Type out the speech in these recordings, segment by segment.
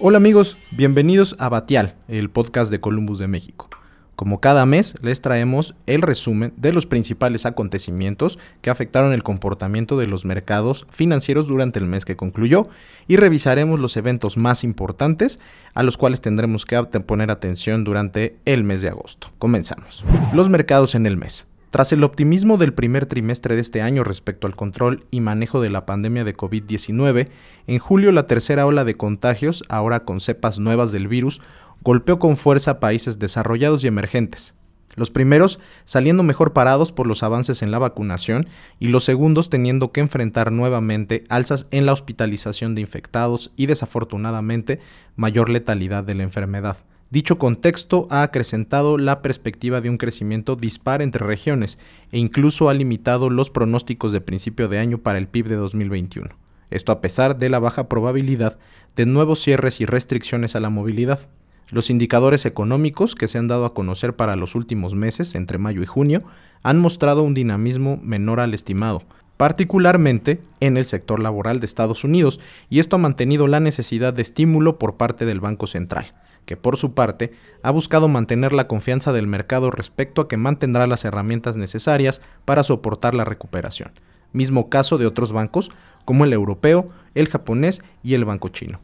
Hola amigos, bienvenidos a Batial, el podcast de Columbus de México. Como cada mes, les traemos el resumen de los principales acontecimientos que afectaron el comportamiento de los mercados financieros durante el mes que concluyó y revisaremos los eventos más importantes a los cuales tendremos que poner atención durante el mes de agosto. Comenzamos. Los mercados en el mes. Tras el optimismo del primer trimestre de este año respecto al control y manejo de la pandemia de COVID-19, en julio la tercera ola de contagios, ahora con cepas nuevas del virus, golpeó con fuerza a países desarrollados y emergentes. Los primeros saliendo mejor parados por los avances en la vacunación y los segundos teniendo que enfrentar nuevamente alzas en la hospitalización de infectados y desafortunadamente mayor letalidad de la enfermedad. Dicho contexto ha acrecentado la perspectiva de un crecimiento dispar entre regiones e incluso ha limitado los pronósticos de principio de año para el PIB de 2021. Esto a pesar de la baja probabilidad de nuevos cierres y restricciones a la movilidad. Los indicadores económicos que se han dado a conocer para los últimos meses, entre mayo y junio, han mostrado un dinamismo menor al estimado, particularmente en el sector laboral de Estados Unidos, y esto ha mantenido la necesidad de estímulo por parte del Banco Central que por su parte ha buscado mantener la confianza del mercado respecto a que mantendrá las herramientas necesarias para soportar la recuperación. Mismo caso de otros bancos como el europeo, el japonés y el banco chino.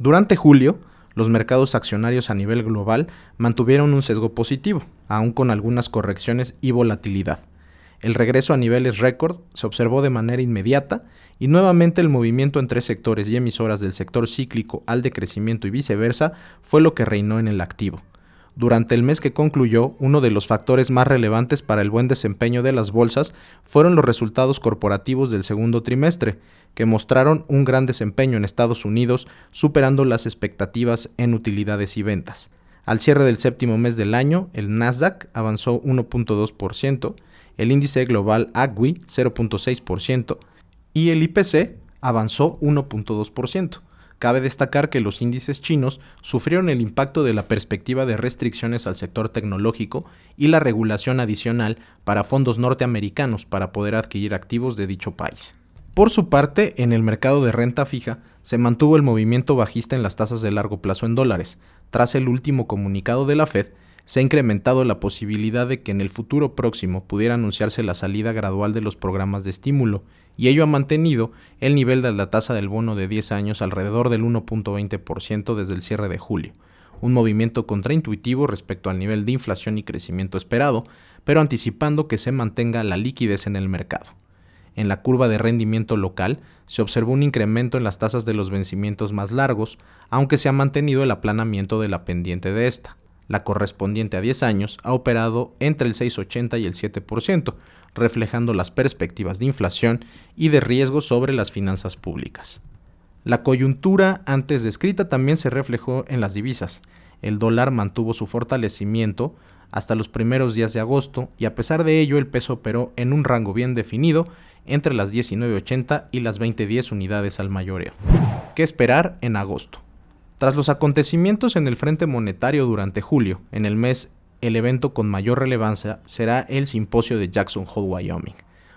Durante julio, los mercados accionarios a nivel global mantuvieron un sesgo positivo, aun con algunas correcciones y volatilidad. El regreso a niveles récord se observó de manera inmediata y nuevamente el movimiento entre sectores y emisoras del sector cíclico al decrecimiento y viceversa fue lo que reinó en el activo. Durante el mes que concluyó, uno de los factores más relevantes para el buen desempeño de las bolsas fueron los resultados corporativos del segundo trimestre, que mostraron un gran desempeño en Estados Unidos, superando las expectativas en utilidades y ventas. Al cierre del séptimo mes del año, el Nasdaq avanzó 1.2%, el índice global AGWI 0.6% y el IPC avanzó 1.2%. Cabe destacar que los índices chinos sufrieron el impacto de la perspectiva de restricciones al sector tecnológico y la regulación adicional para fondos norteamericanos para poder adquirir activos de dicho país. Por su parte, en el mercado de renta fija, se mantuvo el movimiento bajista en las tasas de largo plazo en dólares, tras el último comunicado de la Fed se ha incrementado la posibilidad de que en el futuro próximo pudiera anunciarse la salida gradual de los programas de estímulo, y ello ha mantenido el nivel de la tasa del bono de 10 años alrededor del 1.20% desde el cierre de julio, un movimiento contraintuitivo respecto al nivel de inflación y crecimiento esperado, pero anticipando que se mantenga la liquidez en el mercado. En la curva de rendimiento local se observó un incremento en las tasas de los vencimientos más largos, aunque se ha mantenido el aplanamiento de la pendiente de esta la correspondiente a 10 años, ha operado entre el 6,80 y el 7%, reflejando las perspectivas de inflación y de riesgo sobre las finanzas públicas. La coyuntura antes descrita también se reflejó en las divisas. El dólar mantuvo su fortalecimiento hasta los primeros días de agosto y a pesar de ello el peso operó en un rango bien definido entre las 19.80 y las 20.10 unidades al mayoreo. ¿Qué esperar en agosto? Tras los acontecimientos en el Frente Monetario durante julio, en el mes el evento con mayor relevancia será el simposio de Jackson Hole, Wyoming.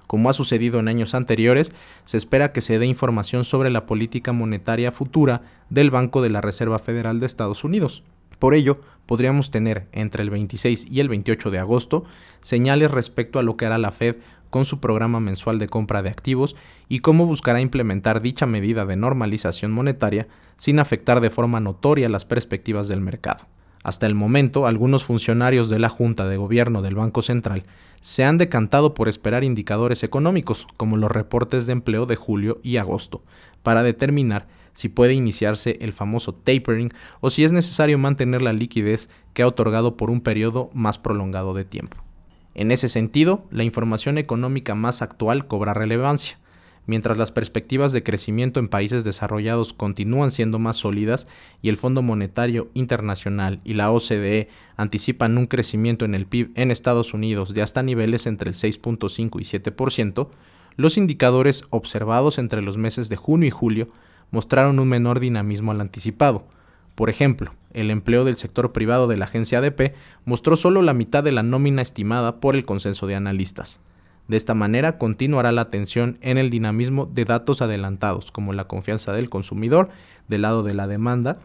Como ha sucedido en años anteriores, se espera que se dé información sobre la política monetaria futura del Banco de la Reserva Federal de Estados Unidos. Por ello, podríamos tener entre el 26 y el 28 de agosto señales respecto a lo que hará la Fed con su programa mensual de compra de activos y cómo buscará implementar dicha medida de normalización monetaria sin afectar de forma notoria las perspectivas del mercado. Hasta el momento, algunos funcionarios de la Junta de Gobierno del Banco Central se han decantado por esperar indicadores económicos, como los reportes de empleo de julio y agosto, para determinar si puede iniciarse el famoso tapering o si es necesario mantener la liquidez que ha otorgado por un periodo más prolongado de tiempo. En ese sentido, la información económica más actual cobra relevancia. Mientras las perspectivas de crecimiento en países desarrollados continúan siendo más sólidas y el Fondo Monetario Internacional y la OCDE anticipan un crecimiento en el PIB en Estados Unidos de hasta niveles entre el 6.5 y 7%, los indicadores observados entre los meses de junio y julio mostraron un menor dinamismo al anticipado, por ejemplo, el empleo del sector privado de la agencia ADP mostró solo la mitad de la nómina estimada por el consenso de analistas. De esta manera continuará la atención en el dinamismo de datos adelantados, como la confianza del consumidor del lado de la demanda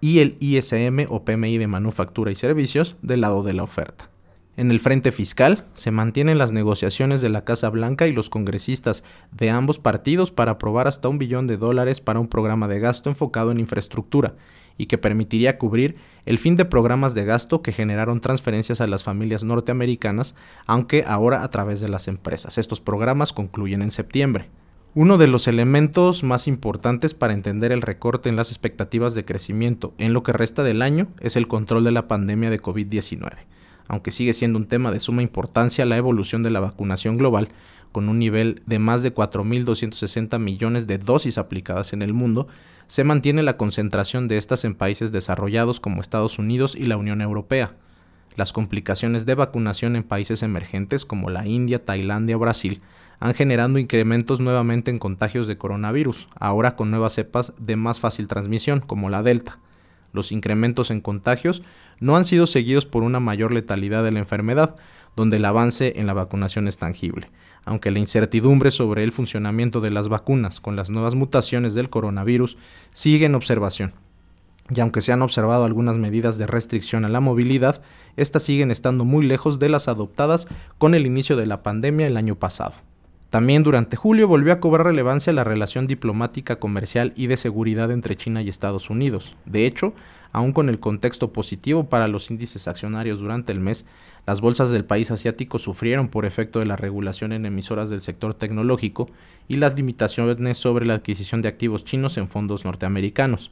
y el ISM o PMI de manufactura y servicios del lado de la oferta. En el frente fiscal, se mantienen las negociaciones de la Casa Blanca y los congresistas de ambos partidos para aprobar hasta un billón de dólares para un programa de gasto enfocado en infraestructura y que permitiría cubrir el fin de programas de gasto que generaron transferencias a las familias norteamericanas, aunque ahora a través de las empresas. Estos programas concluyen en septiembre. Uno de los elementos más importantes para entender el recorte en las expectativas de crecimiento en lo que resta del año es el control de la pandemia de COVID-19 aunque sigue siendo un tema de suma importancia la evolución de la vacunación global, con un nivel de más de 4.260 millones de dosis aplicadas en el mundo, se mantiene la concentración de estas en países desarrollados como Estados Unidos y la Unión Europea. Las complicaciones de vacunación en países emergentes como la India, Tailandia o Brasil han generado incrementos nuevamente en contagios de coronavirus, ahora con nuevas cepas de más fácil transmisión, como la Delta. Los incrementos en contagios no han sido seguidos por una mayor letalidad de la enfermedad, donde el avance en la vacunación es tangible, aunque la incertidumbre sobre el funcionamiento de las vacunas con las nuevas mutaciones del coronavirus sigue en observación. Y aunque se han observado algunas medidas de restricción a la movilidad, estas siguen estando muy lejos de las adoptadas con el inicio de la pandemia el año pasado. También durante julio volvió a cobrar relevancia la relación diplomática, comercial y de seguridad entre China y Estados Unidos. De hecho, aun con el contexto positivo para los índices accionarios durante el mes, las bolsas del país asiático sufrieron por efecto de la regulación en emisoras del sector tecnológico y las limitaciones sobre la adquisición de activos chinos en fondos norteamericanos.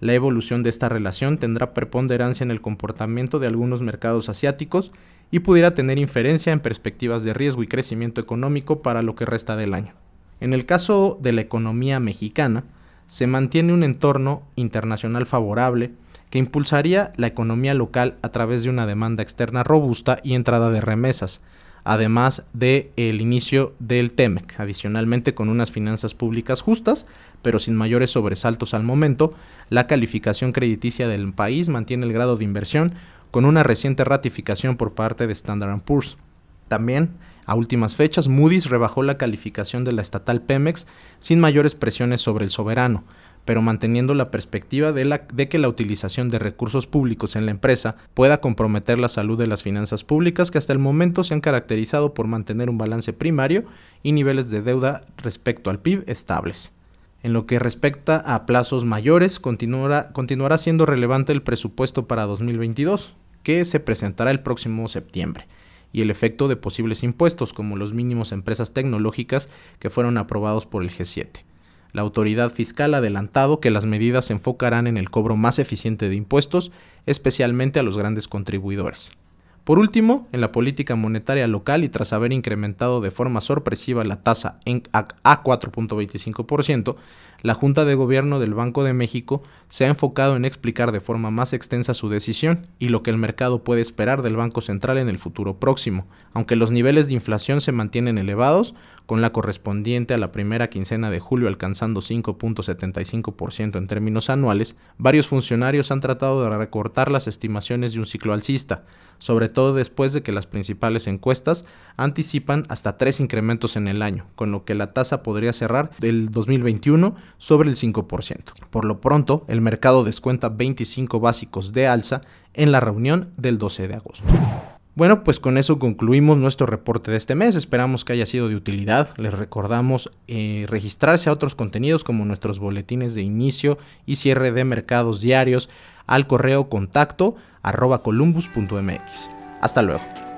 La evolución de esta relación tendrá preponderancia en el comportamiento de algunos mercados asiáticos y pudiera tener inferencia en perspectivas de riesgo y crecimiento económico para lo que resta del año. En el caso de la economía mexicana, se mantiene un entorno internacional favorable que impulsaría la economía local a través de una demanda externa robusta y entrada de remesas, además del el inicio del TEMEC, adicionalmente con unas finanzas públicas justas, pero sin mayores sobresaltos al momento, la calificación crediticia del país mantiene el grado de inversión con una reciente ratificación por parte de Standard Poor's. También, a últimas fechas, Moody's rebajó la calificación de la estatal Pemex sin mayores presiones sobre el soberano, pero manteniendo la perspectiva de, que la utilización de recursos públicos en la empresa pueda comprometer la salud de las finanzas públicas que hasta el momento se han caracterizado por mantener un balance primario y niveles de deuda respecto al PIB estables. En lo que respecta a plazos mayores, continuará, continuará siendo relevante el presupuesto para 2022, que se presentará el próximo septiembre, y el efecto de posibles impuestos como los mínimos empresas tecnológicas que fueron aprobados por el G7. La autoridad fiscal ha adelantado que las medidas se enfocarán en el cobro más eficiente de impuestos, especialmente a los grandes contribuidores. Por último, en la política monetaria local y tras haber incrementado de forma sorpresiva la tasa a 4.25%, la Junta de Gobierno del Banco de México se ha enfocado en explicar de forma más extensa su decisión y lo que el mercado puede esperar del Banco Central en el futuro próximo. Aunque los niveles de inflación se mantienen elevados, con la correspondiente a la primera quincena de julio alcanzando 5.75% en términos anuales, varios funcionarios han tratado de recortar las estimaciones de un ciclo alcista, sobre todo después de que las principales encuestas anticipan hasta tres incrementos en el año, con lo que la tasa podría cerrar del 2021 sobre el 5%. Por lo pronto, el mercado descuenta 25 básicos de alza en la reunión del 12 de agosto. Bueno, pues con eso concluimos nuestro reporte de este mes. Esperamos que haya sido de utilidad. Les recordamos eh, registrarse a otros contenidos como nuestros boletines de inicio y cierre de mercados diarios al correo contacto arroba columbus.mx. Hasta luego.